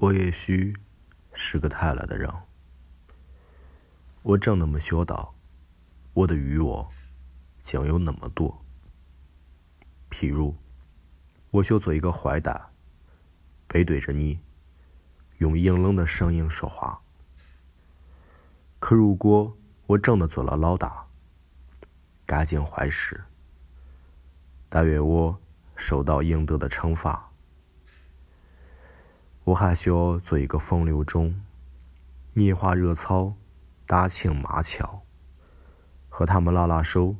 我也许是个太懒的人。我真的没想到，我的欲望竟有那么多。譬如，我想做一个坏蛋，背对着你，用阴冷的声音说话。可如果我真的做了老大，干尽坏事，但愿我受到应得的惩罚。我还想做一个风流种，拈花惹草，打情骂俏，和他们拉拉手，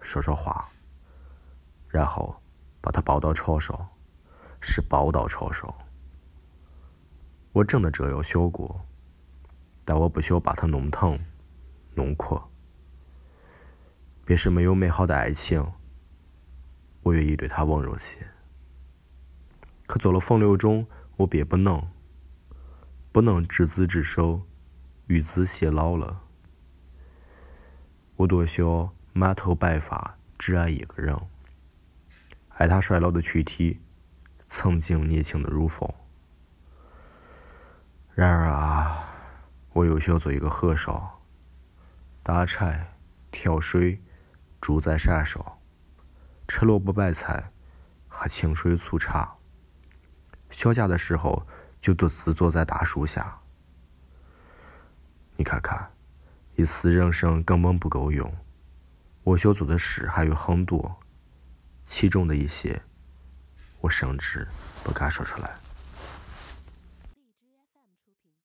说说话，然后把他抱到床上，是抱到床上。我真的这样想过，但我不想把他弄疼，弄哭。便是没有美好的爱情，我愿意对他温柔些。可做了风流种。我便不能，不能执子之手，与子偕老了。我多想满头白发，只爱一个人，爱他衰老的躯体，曾经年轻的如风。然而啊，我又想做一个和尚，打柴、挑水，住在山上，吃萝卜白菜，喝清水粗茶。休假的时候，就独自坐在大树下。你看看，一次人生根本不够用。我想做的事还有很多，其中的一些，我甚至不敢说出来。